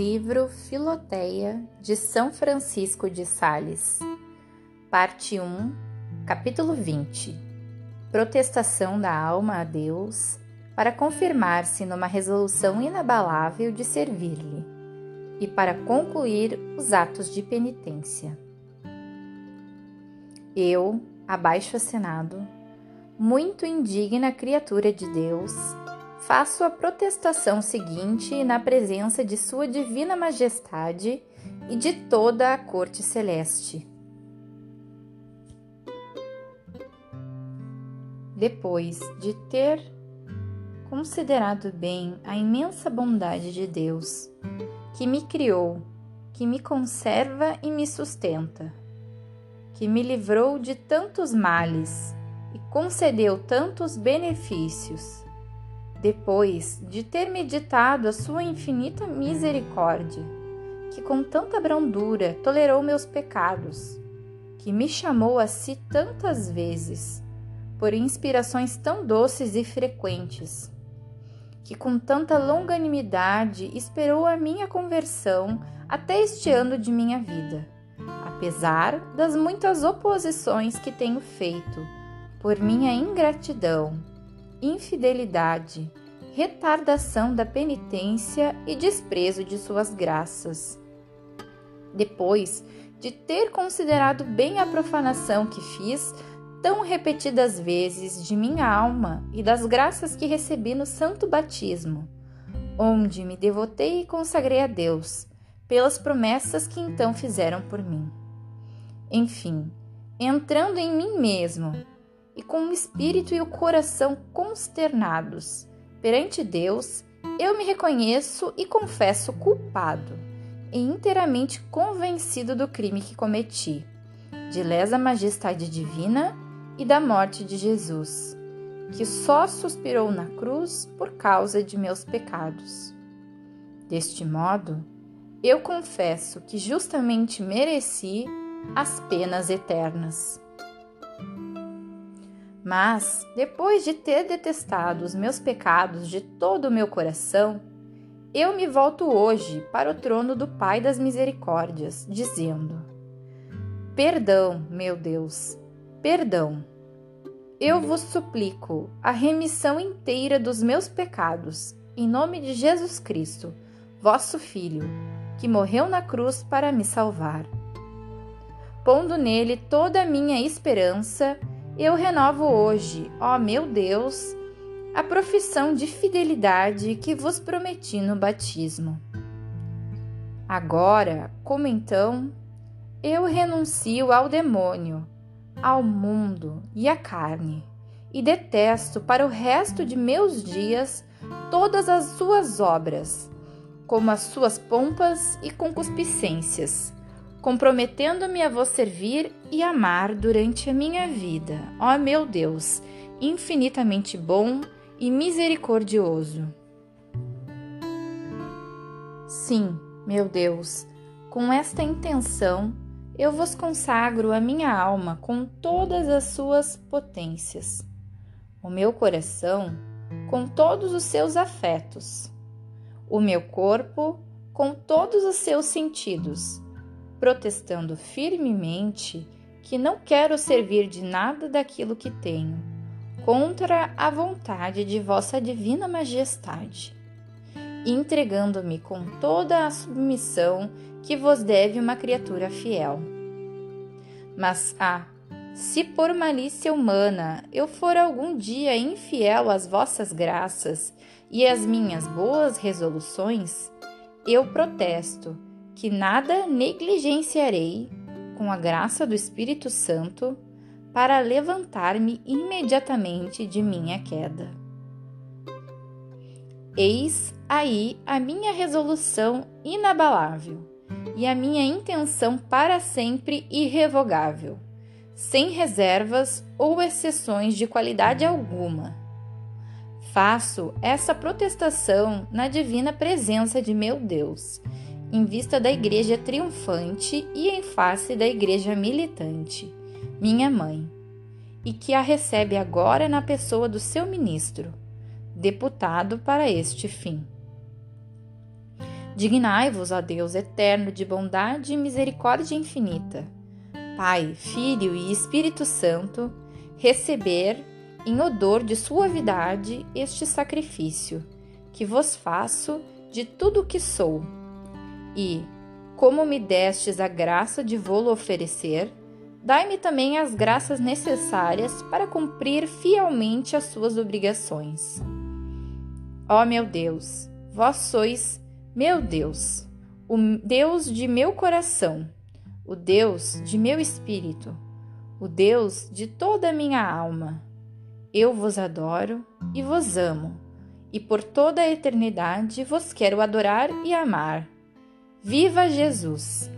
Livro Filoteia de São Francisco de Sales, Parte 1, Capítulo 20 Protestação da alma a Deus para confirmar-se numa resolução inabalável de servir-lhe e para concluir os atos de penitência. Eu, abaixo assinado, muito indigna criatura de Deus, faço a protestação seguinte na presença de Sua Divina Majestade e de toda a Corte Celeste. Depois de ter considerado bem a imensa bondade de Deus, que me criou, que me conserva e me sustenta, que me livrou de tantos males e concedeu tantos benefícios, depois de ter meditado a sua infinita misericórdia, que com tanta brandura tolerou meus pecados, que me chamou a si tantas vezes, por inspirações tão doces e frequentes, que com tanta longanimidade esperou a minha conversão até este ano de minha vida, apesar das muitas oposições que tenho feito por minha ingratidão infidelidade, retardação da penitência e desprezo de suas graças. Depois de ter considerado bem a profanação que fiz tão repetidas vezes de minha alma e das graças que recebi no santo batismo, onde me devotei e consagrei a Deus pelas promessas que então fizeram por mim. Enfim, entrando em mim mesmo, e com o espírito e o coração consternados perante Deus, eu me reconheço e confesso culpado e inteiramente convencido do crime que cometi, de lesa majestade divina e da morte de Jesus, que só suspirou na cruz por causa de meus pecados. Deste modo, eu confesso que justamente mereci as penas eternas. Mas, depois de ter detestado os meus pecados de todo o meu coração, eu me volto hoje para o trono do Pai das Misericórdias, dizendo: Perdão, meu Deus, perdão. Eu vos suplico a remissão inteira dos meus pecados, em nome de Jesus Cristo, vosso Filho, que morreu na cruz para me salvar. Pondo nele toda a minha esperança, eu renovo hoje, ó meu Deus, a profissão de fidelidade que vos prometi no batismo. Agora, como então, eu renuncio ao demônio, ao mundo e à carne, e detesto para o resto de meus dias todas as suas obras, como as suas pompas e concupiscências comprometendo-me a vos servir e amar durante a minha vida, ó meu Deus, infinitamente bom e misericordioso. Sim, meu Deus, com esta intenção eu vos consagro a minha alma com todas as suas potências, o meu coração com todos os seus afetos, o meu corpo com todos os seus sentidos protestando firmemente que não quero servir de nada daquilo que tenho, contra a vontade de Vossa Divina Majestade, entregando-me com toda a submissão que vos deve uma criatura fiel. Mas, ah, se por malícia humana eu for algum dia infiel às vossas graças e às minhas boas resoluções, eu protesto que nada negligenciarei, com a graça do Espírito Santo, para levantar-me imediatamente de minha queda. Eis aí a minha resolução inabalável e a minha intenção para sempre irrevogável, sem reservas ou exceções de qualidade alguma. Faço essa protestação na divina presença de meu Deus em vista da igreja triunfante e em face da igreja militante, minha mãe, e que a recebe agora na pessoa do seu ministro, deputado para este fim. Dignai-vos, ó Deus eterno de bondade e misericórdia infinita, Pai, Filho e Espírito Santo, receber em odor de suavidade este sacrifício que vos faço de tudo o que sou. E, como me destes a graça de vô-lo oferecer, dai-me também as graças necessárias para cumprir fielmente as suas obrigações. Ó meu Deus, vós sois meu Deus, o Deus de meu coração, o Deus de meu espírito, o Deus de toda a minha alma. Eu vos adoro e vos amo, e por toda a eternidade vos quero adorar e amar. Viva Jesus!